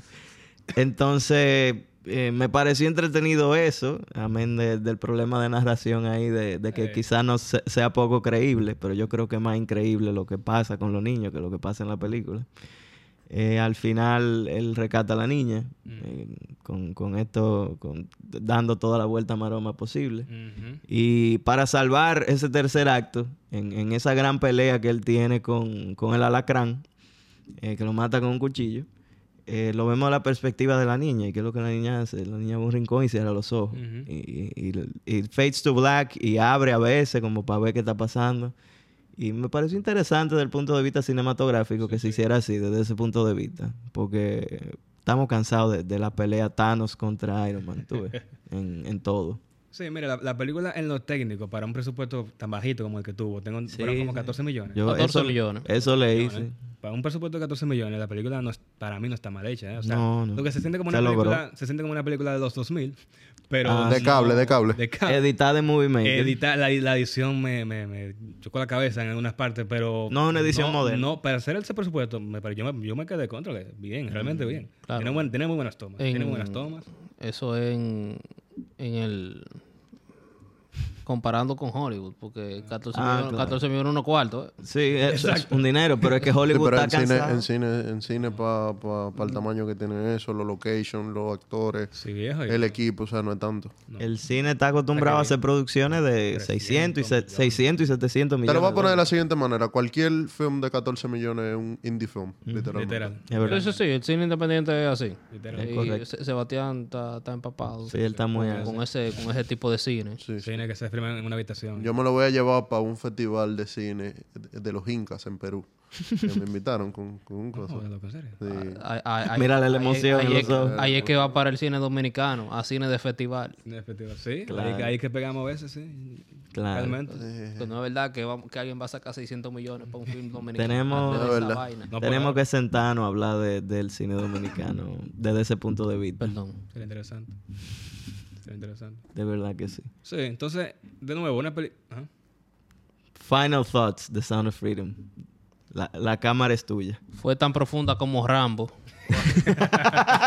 Entonces, eh, me pareció entretenido eso, amén de- del problema de narración ahí, de, de que Eh. quizás no se- sea poco creíble, pero yo creo que es más increíble lo que pasa con los niños que lo que pasa en la película. Eh, al final, él rescata a la niña, eh, con, con esto, con, dando toda la vuelta maroma posible. Y para salvar ese tercer acto, en, en esa gran pelea que él tiene con, con el alacrán, eh, que lo mata con un cuchillo, eh, lo vemos a la perspectiva de la niña. ¿Y qué es lo que la niña hace? La niña va a un rincón y cierra los ojos. Y, y, y- y fades to black y abre a veces como para ver qué está pasando. Y me pareció interesante desde el punto de vista cinematográfico que se hiciera así, desde ese punto de vista. Porque estamos cansados de, de la pelea Thanos contra Iron Man, tú ves, en, en todo. Sí, mira, la, la película en lo técnico, para un presupuesto tan bajito como el que tuvo, tengo Sí, fueron como sí. 14 millones. Yo 14 eso, millones. Eso leí, Millones. sí. Para un presupuesto de 14 millones, la película no es- para mí no está mal hecha. ¿eh? O sea, No, no. Lo que se siente como Se una logró. película, se siente como una película de los 2000, pero Ah, De cable, de cable. de cable. Editada en Movie Maker. Editar, la, la edición me, me, me chocó la cabeza en algunas partes, pero... No una edición no, moderna. No, para hacer ese presupuesto, me, yo, me, yo me quedé contra. Bien, realmente bien. claro. Tiene, buen- tiene muy buenas tomas. En- Tiene muy buenas tomas. Eso en, en el... Comparando con Hollywood, porque 14 Ah, millones, claro. 14 millones unos cuartos. ¿eh? Sí, es, es un dinero, pero es que Sí, Hollywood pero está en cine, cansado. en cine, en cine para el tamaño que tiene eso, los locations, los actores, Sí, viejo. y- el equipo, o sea, no es tanto. El cine está acostumbrado a hacer producciones de 600 y, se- 600 y 700 Te millones. lo voy a poner de la siguiente manera. Cualquier film de 14 millones es un indie film, literalmente. Literal. Es verdad. Sí, sí, el cine independiente es así. Literal. Y correcto. Se- Sebastián está, está empapado Sí, él está muy... con, ese, con ese tipo de cine. Sí, sí. Cine que se en una habitación. Yo me lo voy a llevar para un festival de cine de, de los Incas en Perú. Que me invitaron con, con un ahí- ahí- Mírale la emoción ahí es- es que va para el cine dominicano, a cine de festival. En efectivo, Sí, Claro. ahí, ahí que pegamos a veces, sí. Claro. Realmente. No es verdad que, vamos- que alguien va a sacar 600 millones para un film dominicano. Tenemos- de Es esa vaina. No Tenemos que sentarnos a hablar de- del cine dominicano desde ese punto de vista. Perdón. Sería interesante. Interesante. De verdad que sí. Sí, entonces, de nuevo, una película... Final Thoughts, The Sound of Freedom. La, la cámara es tuya. Fue tan profunda como Rambo.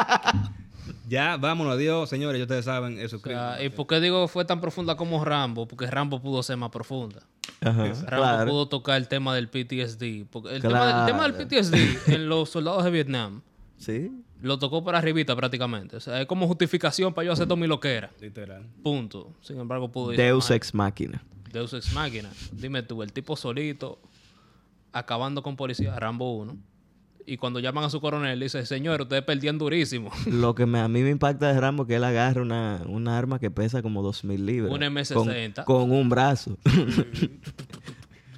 Ya, vámonos, adiós, señores. Ya ustedes saben eso. O sea, ¿Y por qué digo fue tan profunda como Rambo? Porque Rambo pudo ser más profunda. Ajá, Rambo claro. pudo tocar el tema del PTSD. Porque el, Claro. tema, del- el tema del PTSD en los soldados de Vietnam Sí. Lo tocó para arribita prácticamente. O sea, es como justificación para yo hacer todo mi loquera. Literal. Punto. Sin embargo, pudo ir Deus. Ex Machina. Deus Ex Máquina. Dime tú, el tipo solito, acabando con policía, Rambo 1. Y cuando llaman a su coronel, dice, señor, ustedes perdían durísimo. Lo que me- a mí me impacta de Rambo es que él agarra una, una arma que pesa como 2000 libras. Un M60. Con, con un brazo.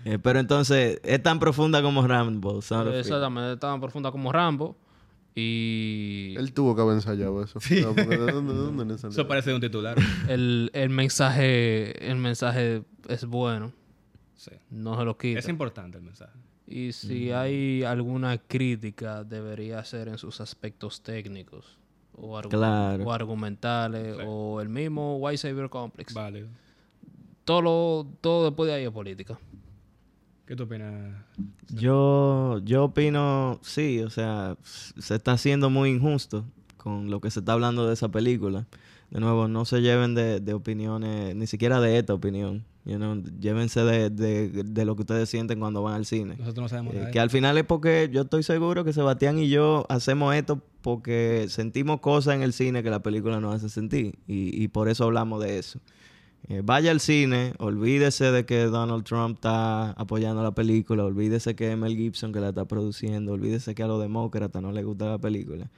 Eh, pero entonces, es tan profunda como Rambo. Exactamente, tan profunda como Rambo. Y Él tuvo que haber ensayado eso. Porque ¿De dónde, de dónde le salió? Eso parece un titular. el, el mensaje el mensaje es bueno. Sí. No se lo quita. Es importante el mensaje. Y si hay alguna crítica, debería ser en sus aspectos técnicos. O, argu- Claro. o argumentales. O el mismo White Savior Complex. Válido. Todo, lo- todo después de ahí es política. ¿Qué tú opinas? Yo, yo opino, sí, o sea, se está haciendo muy injusto con lo que se está hablando de esa película. De nuevo, no se lleven de, de opiniones, ni siquiera de esta opinión. You know, llévense de, de, de lo que ustedes sienten cuando van al cine. Nosotros no sabemos Eh, nada. que al final es porque yo estoy seguro que Sebastián y yo hacemos esto porque sentimos cosas en el cine que la película nos hace sentir. Y, y por eso hablamos de eso. Eh, vaya al cine, olvídese de que Donald Trump está apoyando la película, olvídese que Mel Gibson que la está produciendo, olvídese que a los demócratas no les gusta la película.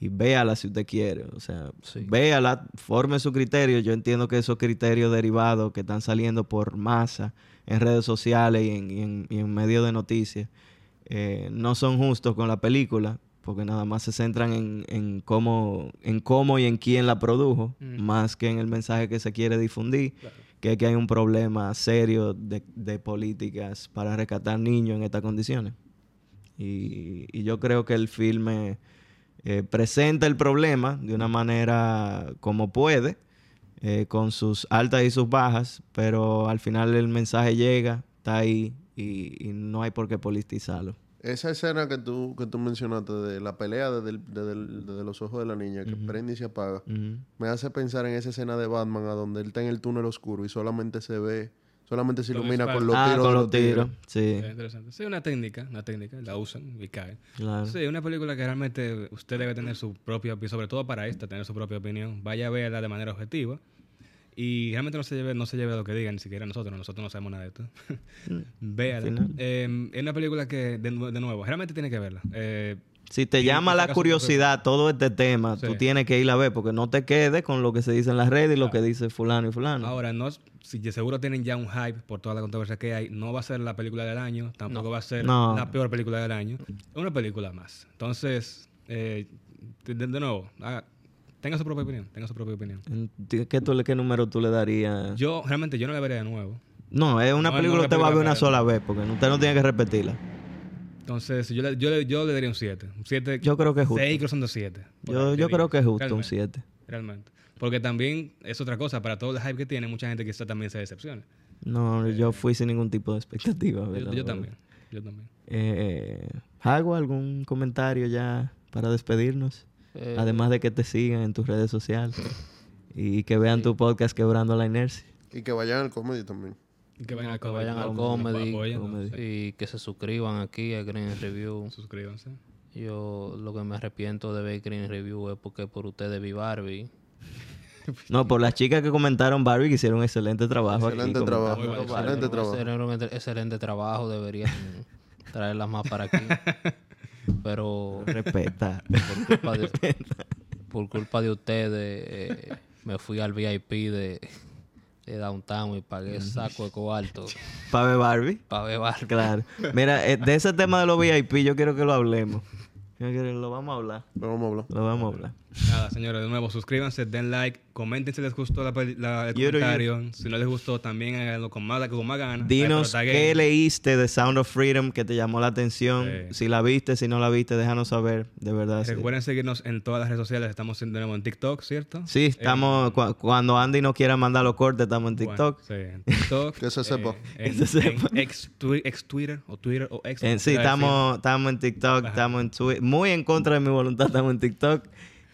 Y véala si usted quiere. O sea, Sí. véala, forme su criterio. Yo entiendo que esos criterios derivados que están saliendo por masa en redes sociales y en, y en, y en medios de noticias eh, no son justos con la película porque nada más se centran en, en cómo en cómo y en quién la produjo Mm. más que en el mensaje que se quiere difundir Claro. que es que hay un problema serio de, de políticas para rescatar niños en estas condiciones y, y yo creo que el filme eh, presenta el problema de una manera como puede, eh, con sus altas y sus bajas, pero al final el mensaje llega, está ahí y, y no hay por qué politizarlo. Esa escena que tú, que tú mencionaste de la pelea desde, el- desde el- desde los ojos de la niña que prende y se apaga, me hace pensar en esa escena de Batman a donde él está en el túnel oscuro y solamente se ve, solamente se ilumina con los ah, tiros. con los tiros, sí, interesante. Sí, una técnica, una técnica, la usan y cae. claro. Sí, una película que realmente usted debe tener su propia opinión, sobre todo para esta, tener su propia opinión. Vaya a verla de manera objetiva. Y realmente no se lleve, no se lleve a lo que digan, ni siquiera nosotros, nosotros no sabemos nada de esto. Véala. final. Eh, es una película que, de, de nuevo, realmente tiene que verla. Eh, Si te llama la curiosidad todo este tema, tú tienes que ir a ver porque no te quedes con lo que se dice en las redes y lo que dice fulano y fulano. Ahora, no, si seguro tienen ya un hype por toda la controversia que hay, no va a ser la película del año, tampoco va a ser No. la peor película del año. Es una película más. Entonces, eh, de, de nuevo, haga- tenga su propia opinión, tenga su propia opinión. ¿Qué, tú le- ¿Qué número tú le darías? Yo, realmente, yo no la veré de nuevo. No, es una No, película que usted va a ver una sola vez porque usted no tiene que repetirla. Entonces, yo le, yo le, yo le daría un 7. Un 7. Yo creo que es justo. 6 cruzando 7. Yo, yo creo que es justo un 7. Realmente. Porque también es otra cosa, para todo el hype que tiene, mucha gente quizá también se decepciona. No, yo fui sin ningún tipo de expectativa. Yo, también. Yo también. Eh, ¿Hago algún comentario ya para despedirnos? Eh, Además de que te sigan en tus redes sociales y que vean tu podcast Quebrando la Inercia. Y que vayan al comedy también. Y que vayan al que vayan al comedy, y que se suscriban aquí a Green Review. Suscríbanse. Yo lo que me arrepiento de ver Green Review es porque por ustedes vi Barbie. No, por las chicas que comentaron Barbie que hicieron un excelente trabajo. Excelente trabajo. Excelente trabajo, deberían traerlas más para aquí. Pero Respeta. por culpa de, por culpa de ustedes eh, me fui al VIP de, de Downtown y pagué saco de cuarto Para ver Barbie. para ver Barbie. Claro. Mira, eh, de ese tema de los VIP yo quiero que lo hablemos. Yo quiero- Lo vamos a hablar. Pero vamos a hablar. Lo vamos a hablar. Nada, señores, de nuevo, suscríbanse, den like, comenten si les gustó la, peli- la- el Yo comentario. Si no les gustó, también háganlo con más, con más ganas. Dinos Ay, qué leíste de Sound of Freedom que te llamó la atención. Sí. Si la viste, si no la viste, déjanos saber. De verdad. sí. Recuerden seguirnos en todas las redes sociales. Estamos en- de nuevo en TikTok, ¿cierto? Sí, estamos. cu- cuando Andy no quiera mandar los cortes, estamos en Bueno, TikTok. sí, en TikTok. Que se sepa. eh, en, Que se sepa. en ex, twi- ex Twitter o Twitter o ex. En- sí, estamos, estamos en TikTok, estamos en Twitter. Muy en contra de mi voluntad, estamos en TikTok.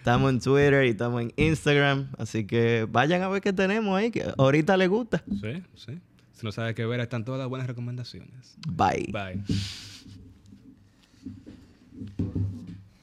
Estamos en Twitter y estamos en Instagram. Así que vayan a ver qué tenemos ahí, que ahorita les gusta. Sí, sí. Si no sabes qué ver, están todas las buenas recomendaciones. Bye. Bye.